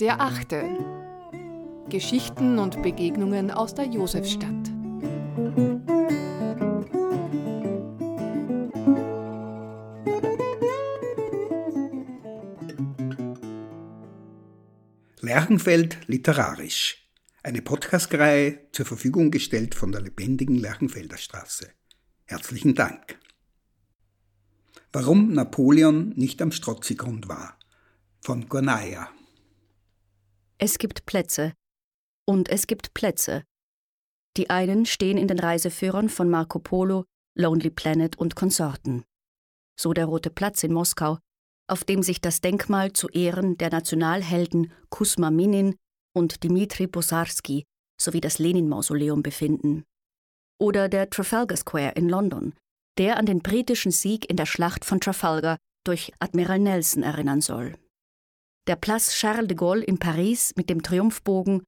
Der achte. Geschichten und Begegnungen aus der Josefstadt. Lerchenfeld literarisch. Eine Podcastreihe zur Verfügung gestellt von der lebendigen Lerchenfelder Straße. Herzlichen Dank. Warum Napoleon nicht am Strozzigrund war. Von Gornaya. Es gibt Plätze. Und es gibt Plätze. Die einen stehen in den Reiseführern von Marco Polo, Lonely Planet und Konsorten. So der Rote Platz in Moskau, auf dem sich das Denkmal zu Ehren der Nationalhelden Kusma Minin und Dmitri Bosarski sowie das Lenin-Mausoleum befinden. Oder der Trafalgar Square in London, der an den britischen Sieg in der Schlacht von Trafalgar durch Admiral Nelson erinnern soll. Der Place Charles de Gaulle in Paris mit dem Triumphbogen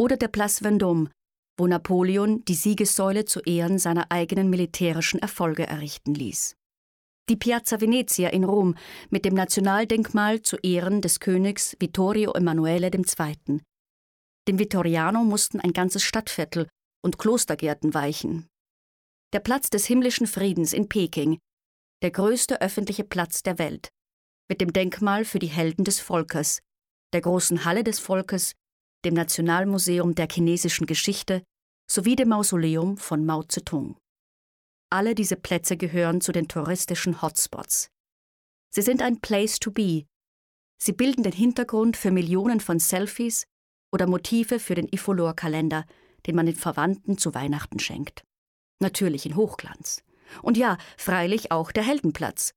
oder der Place Vendôme, wo Napoleon die Siegessäule zu Ehren seiner eigenen militärischen Erfolge errichten ließ. Die Piazza Venezia in Rom mit dem Nationaldenkmal zu Ehren des Königs Vittorio Emanuele II. Dem Vittoriano mussten ein ganzes Stadtviertel und Klostergärten weichen der Platz des himmlischen Friedens in Peking, der größte öffentliche Platz der Welt, mit dem Denkmal für die Helden des Volkes, der großen Halle des Volkes, dem Nationalmuseum der chinesischen Geschichte sowie dem Mausoleum von Mao Zedong. Alle diese Plätze gehören zu den touristischen Hotspots. Sie sind ein Place to be. Sie bilden den Hintergrund für Millionen von Selfies oder Motive für den Ifolor-Kalender, den man den Verwandten zu Weihnachten schenkt natürlich in Hochglanz. Und ja, freilich auch der Heldenplatz,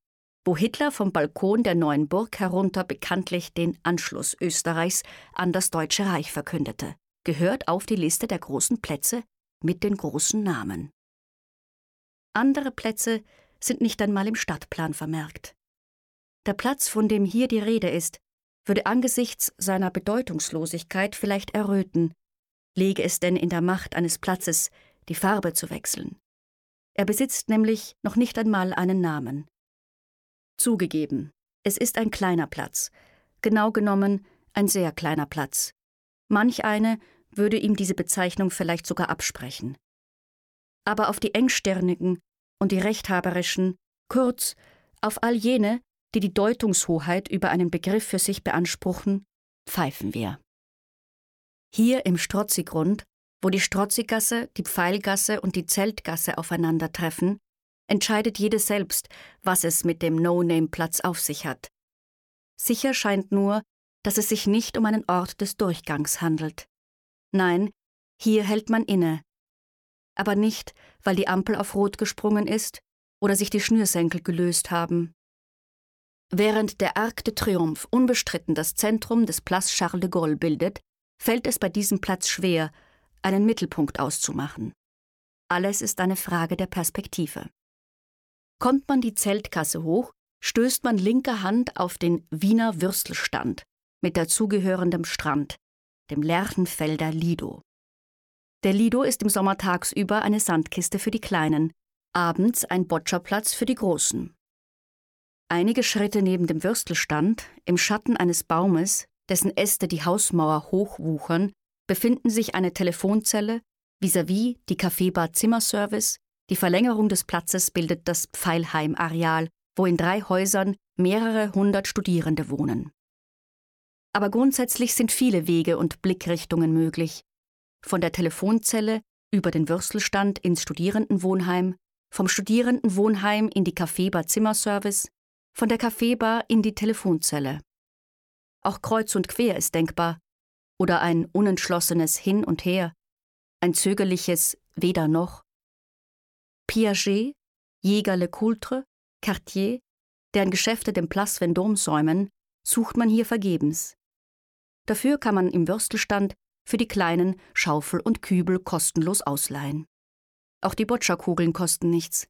wo Hitler vom Balkon der neuen Burg herunter bekanntlich den Anschluss Österreichs an das Deutsche Reich verkündete, gehört auf die Liste der großen Plätze mit den großen Namen. Andere Plätze sind nicht einmal im Stadtplan vermerkt. Der Platz, von dem hier die Rede ist, würde angesichts seiner Bedeutungslosigkeit vielleicht erröten, lege es denn in der Macht eines Platzes, die Farbe zu wechseln. Er besitzt nämlich noch nicht einmal einen Namen. Zugegeben, es ist ein kleiner Platz, genau genommen ein sehr kleiner Platz. Manch eine würde ihm diese Bezeichnung vielleicht sogar absprechen. Aber auf die engstirnigen und die rechthaberischen, kurz auf all jene, die die Deutungshoheit über einen Begriff für sich beanspruchen, pfeifen wir. Hier im Strozzigrund wo die Strozzigasse, die Pfeilgasse und die Zeltgasse aufeinandertreffen, entscheidet jede selbst, was es mit dem No-Name-Platz auf sich hat. Sicher scheint nur, dass es sich nicht um einen Ort des Durchgangs handelt. Nein, hier hält man inne. Aber nicht, weil die Ampel auf Rot gesprungen ist oder sich die Schnürsenkel gelöst haben. Während der Arc de Triomphe unbestritten das Zentrum des Place Charles de Gaulle bildet, fällt es bei diesem Platz schwer, einen Mittelpunkt auszumachen. Alles ist eine Frage der Perspektive. Kommt man die Zeltkasse hoch, stößt man linker Hand auf den Wiener Würstelstand mit dazugehörendem Strand, dem Lerchenfelder Lido. Der Lido ist im Sommer tagsüber eine Sandkiste für die Kleinen, abends ein Boccerplatz für die Großen. Einige Schritte neben dem Würstelstand, im Schatten eines Baumes, dessen Äste die Hausmauer hochwuchern, befinden sich eine Telefonzelle, vis-à-vis -vis die Kaffeebar Zimmerservice, die Verlängerung des Platzes bildet das Pfeilheim-Areal, wo in drei Häusern mehrere hundert Studierende wohnen. Aber grundsätzlich sind viele Wege und Blickrichtungen möglich. Von der Telefonzelle über den Würstelstand ins Studierendenwohnheim, vom Studierendenwohnheim in die Kaffeebar Zimmerservice, von der Kaffeebar in die Telefonzelle. Auch kreuz und quer ist denkbar, oder ein unentschlossenes Hin und Her, ein zögerliches Weder noch. Piaget, Jäger Le Coultre, Cartier, deren Geschäfte dem Place Vendôme säumen, sucht man hier vergebens. Dafür kann man im Würstelstand für die Kleinen Schaufel und Kübel kostenlos ausleihen. Auch die Boccia-Kugeln kosten nichts.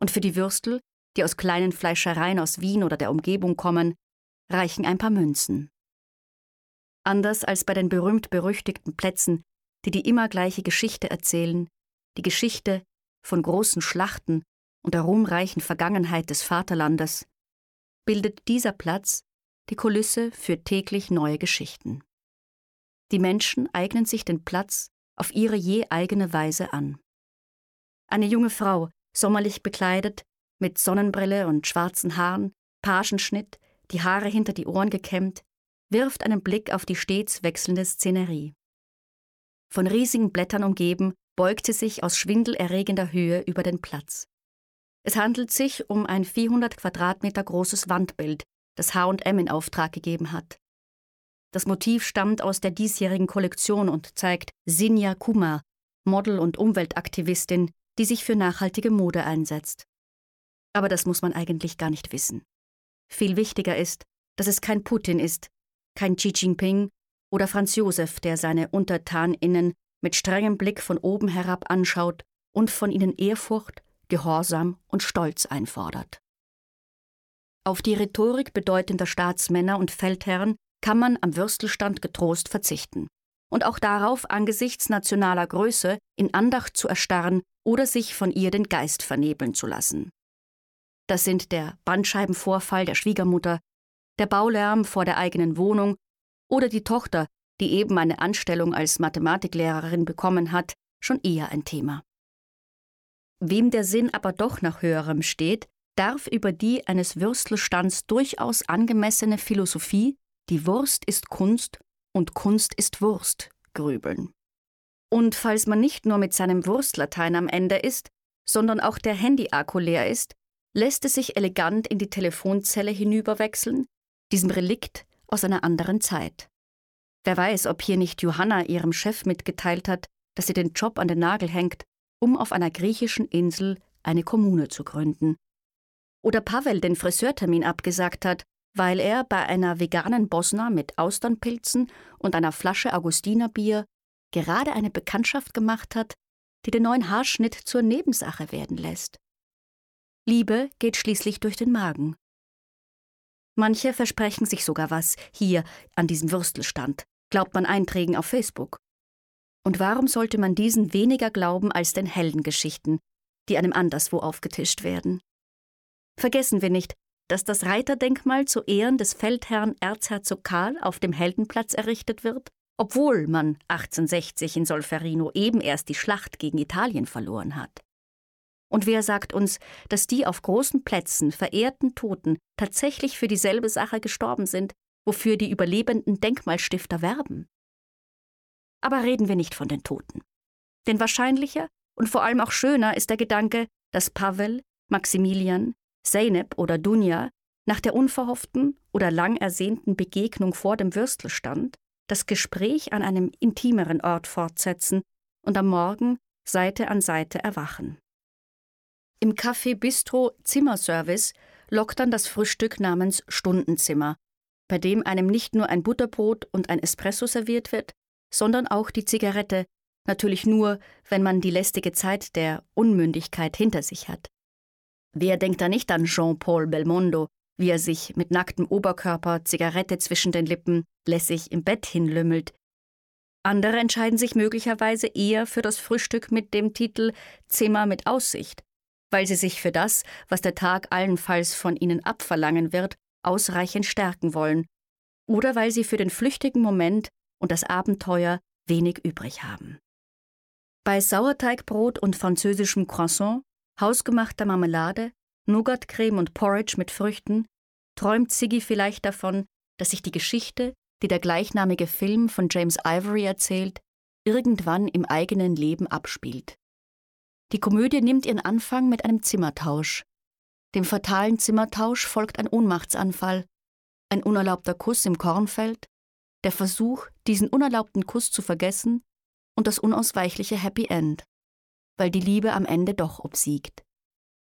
Und für die Würstel, die aus kleinen Fleischereien aus Wien oder der Umgebung kommen, reichen ein paar Münzen. Anders als bei den berühmt-berüchtigten Plätzen, die die immer gleiche Geschichte erzählen, die Geschichte von großen Schlachten und der ruhmreichen Vergangenheit des Vaterlandes, bildet dieser Platz die Kulisse für täglich neue Geschichten. Die Menschen eignen sich den Platz auf ihre je eigene Weise an. Eine junge Frau, sommerlich bekleidet, mit Sonnenbrille und schwarzen Haaren, Pagenschnitt, die Haare hinter die Ohren gekämmt, wirft einen Blick auf die stets wechselnde Szenerie. Von riesigen Blättern umgeben, beugt sie sich aus schwindelerregender Höhe über den Platz. Es handelt sich um ein 400 Quadratmeter großes Wandbild, das H&M in Auftrag gegeben hat. Das Motiv stammt aus der diesjährigen Kollektion und zeigt Sinja Kumar, Model und Umweltaktivistin, die sich für nachhaltige Mode einsetzt. Aber das muss man eigentlich gar nicht wissen. Viel wichtiger ist, dass es kein Putin ist, kein Xi Jinping oder Franz Josef, der seine UntertanInnen mit strengem Blick von oben herab anschaut und von ihnen Ehrfurcht, Gehorsam und Stolz einfordert. Auf die Rhetorik bedeutender Staatsmänner und Feldherren kann man am Würstelstand getrost verzichten. Und auch darauf, angesichts nationaler Größe in Andacht zu erstarren oder sich von ihr den Geist vernebeln zu lassen. Das sind der Bandscheibenvorfall der Schwiegermutter, der Baulärm vor der eigenen Wohnung oder die Tochter, die eben eine Anstellung als Mathematiklehrerin bekommen hat, schon eher ein Thema. Wem der Sinn aber doch nach höherem steht, darf über die eines Würstelstands durchaus angemessene Philosophie, die Wurst ist Kunst und Kunst ist Wurst, grübeln. Und falls man nicht nur mit seinem Wurstlatein am Ende ist, sondern auch der Handy-Akku leer ist, lässt es sich elegant in die Telefonzelle hinüberwechseln, diesem Relikt aus einer anderen Zeit. Wer weiß, ob hier nicht Johanna ihrem Chef mitgeteilt hat, dass sie den Job an den Nagel hängt, um auf einer griechischen Insel eine Kommune zu gründen. Oder Pavel den Friseurtermin abgesagt hat, weil er bei einer veganen Bosna mit Austernpilzen und einer Flasche Augustinerbier gerade eine Bekanntschaft gemacht hat, die den neuen Haarschnitt zur Nebensache werden lässt. Liebe geht schließlich durch den Magen. Manche versprechen sich sogar was hier an diesem Würstelstand, glaubt man Einträgen auf Facebook. Und warum sollte man diesen weniger glauben als den Heldengeschichten, die einem anderswo aufgetischt werden? Vergessen wir nicht, dass das Reiterdenkmal zu Ehren des Feldherrn Erzherzog Karl auf dem Heldenplatz errichtet wird, obwohl man 1860 in Solferino eben erst die Schlacht gegen Italien verloren hat. Und wer sagt uns, dass die auf großen Plätzen verehrten Toten tatsächlich für dieselbe Sache gestorben sind, wofür die überlebenden Denkmalstifter werben? Aber reden wir nicht von den Toten. Denn wahrscheinlicher und vor allem auch schöner ist der Gedanke, dass Pavel, Maximilian, Zeynep oder Dunja nach der unverhofften oder lang ersehnten Begegnung vor dem Würstelstand das Gespräch an einem intimeren Ort fortsetzen und am Morgen Seite an Seite erwachen. Im Café Bistro Zimmerservice lockt dann das Frühstück namens Stundenzimmer, bei dem einem nicht nur ein Butterbrot und ein Espresso serviert wird, sondern auch die Zigarette, natürlich nur, wenn man die lästige Zeit der Unmündigkeit hinter sich hat. Wer denkt da nicht an Jean-Paul Belmondo, wie er sich mit nacktem Oberkörper, Zigarette zwischen den Lippen, lässig im Bett hinlümmelt? Andere entscheiden sich möglicherweise eher für das Frühstück mit dem Titel Zimmer mit Aussicht, weil sie sich für das, was der Tag allenfalls von ihnen abverlangen wird, ausreichend stärken wollen, oder weil sie für den flüchtigen Moment und das Abenteuer wenig übrig haben. Bei Sauerteigbrot und französischem Croissant, hausgemachter Marmelade, Nougatcreme und Porridge mit Früchten, träumt Siggy vielleicht davon, dass sich die Geschichte, die der gleichnamige Film von James Ivory erzählt, irgendwann im eigenen Leben abspielt. Die Komödie nimmt ihren Anfang mit einem Zimmertausch. Dem fatalen Zimmertausch folgt ein Ohnmachtsanfall, ein unerlaubter Kuss im Kornfeld, der Versuch, diesen unerlaubten Kuss zu vergessen und das unausweichliche Happy End, weil die Liebe am Ende doch obsiegt.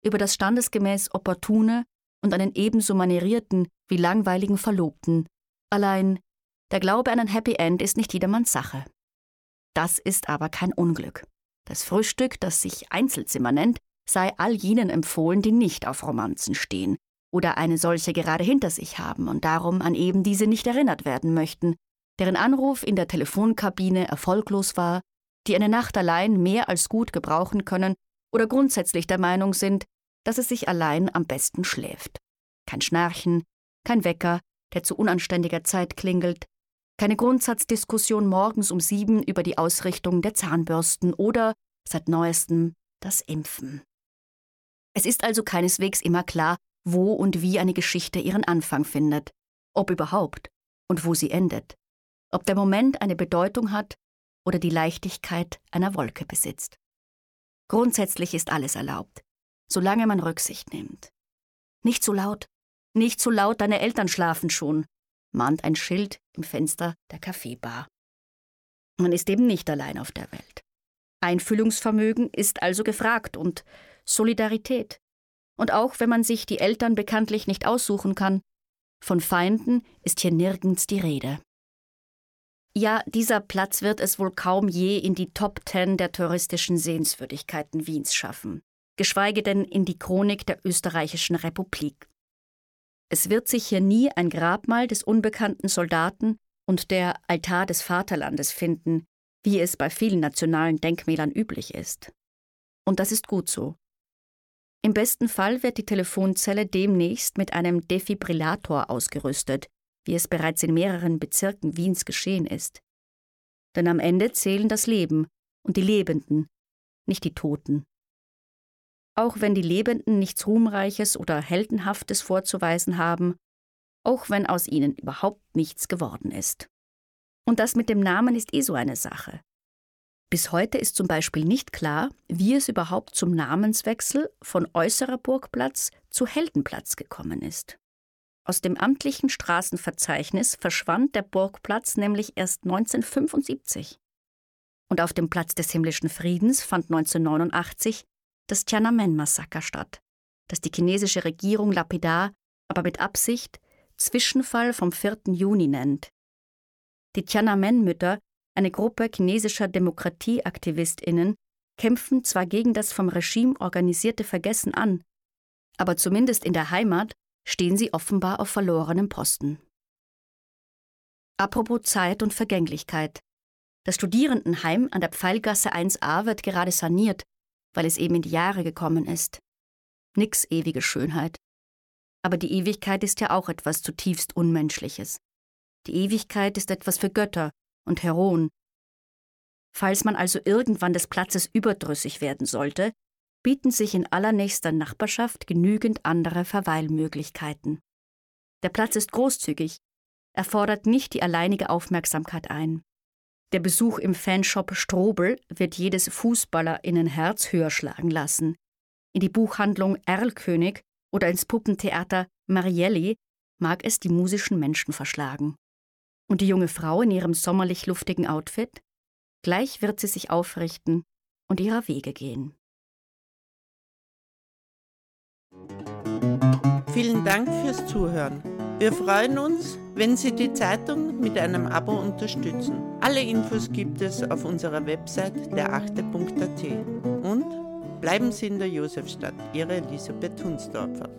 Über das standesgemäß Opportune und einen ebenso manierierten wie langweiligen Verlobten. Allein, der Glaube an ein Happy End ist nicht jedermanns Sache. Das ist aber kein Unglück. Das Frühstück, das sich Einzelzimmer nennt, sei all jenen empfohlen, die nicht auf Romanzen stehen oder eine solche gerade hinter sich haben und darum an eben diese nicht erinnert werden möchten, deren Anruf in der Telefonkabine erfolglos war, die eine Nacht allein mehr als gut gebrauchen können oder grundsätzlich der Meinung sind, dass es sich allein am besten schläft. Kein Schnarchen, kein Wecker, der zu unanständiger Zeit klingelt, keine Grundsatzdiskussion morgens um sieben über die Ausrichtung der Zahnbürsten oder, seit neuestem, das Impfen. Es ist also keineswegs immer klar, wo und wie eine Geschichte ihren Anfang findet, ob überhaupt und wo sie endet, ob der Moment eine Bedeutung hat oder die Leichtigkeit einer Wolke besitzt. Grundsätzlich ist alles erlaubt, solange man Rücksicht nimmt. Nicht zu laut, nicht zu laut, deine Eltern schlafen schon, mahnt ein Schild im Fenster der Kaffeebar. Man ist eben nicht allein auf der Welt. Einfühlungsvermögen ist also gefragt und Solidarität. Und auch wenn man sich die Eltern bekanntlich nicht aussuchen kann, von Feinden ist hier nirgends die Rede. Ja, dieser Platz wird es wohl kaum je in die Top Ten der touristischen Sehenswürdigkeiten Wiens schaffen, geschweige denn in die Chronik der österreichischen Republik. Es wird sich hier nie ein Grabmal des unbekannten Soldaten und der Altar des Vaterlandes finden, wie es bei vielen nationalen Denkmälern üblich ist. Und das ist gut so. Im besten Fall wird die Telefonzelle demnächst mit einem Defibrillator ausgerüstet, wie es bereits in mehreren Bezirken Wiens geschehen ist. Denn am Ende zählen das Leben und die Lebenden, nicht die Toten. Auch wenn die Lebenden nichts Ruhmreiches oder Heldenhaftes vorzuweisen haben, auch wenn aus ihnen überhaupt nichts geworden ist. Und das mit dem Namen ist eh so eine Sache. Bis heute ist zum Beispiel nicht klar, wie es überhaupt zum Namenswechsel von Äußerer Burgplatz zu Heldenplatz gekommen ist. Aus dem amtlichen Straßenverzeichnis verschwand der Burgplatz nämlich erst 1975. Und auf dem Platz des himmlischen Friedens fand 1989 das Tiananmen-Massaker statt, das die chinesische Regierung lapidar, aber mit Absicht Zwischenfall vom 4. Juni nennt. Die Tiananmen-Mütter eine Gruppe chinesischer Demokratieaktivistinnen kämpfen zwar gegen das vom Regime organisierte Vergessen an, aber zumindest in der Heimat stehen sie offenbar auf verlorenem Posten. Apropos Zeit und Vergänglichkeit. Das Studierendenheim an der Pfeilgasse 1a wird gerade saniert, weil es eben in die Jahre gekommen ist. Nix ewige Schönheit. Aber die Ewigkeit ist ja auch etwas zutiefst Unmenschliches. Die Ewigkeit ist etwas für Götter und Heroen. Falls man also irgendwann des Platzes überdrüssig werden sollte, bieten sich in allernächster Nachbarschaft genügend andere Verweilmöglichkeiten. Der Platz ist großzügig, er fordert nicht die alleinige Aufmerksamkeit ein. Der Besuch im Fanshop Strobel wird jedes Fußballerinnenherz höher schlagen lassen. In die Buchhandlung Erlkönig oder ins Puppentheater Marielli mag es die musischen Menschen verschlagen. Und die junge Frau in ihrem sommerlich luftigen Outfit? Gleich wird sie sich aufrichten und ihrer Wege gehen. Vielen Dank fürs Zuhören. Wir freuen uns, wenn Sie die Zeitung mit einem Abo unterstützen. Alle Infos gibt es auf unserer Website derachte.at. Und bleiben Sie in der Josefstadt, Ihre Elisabeth Hunsdorfer.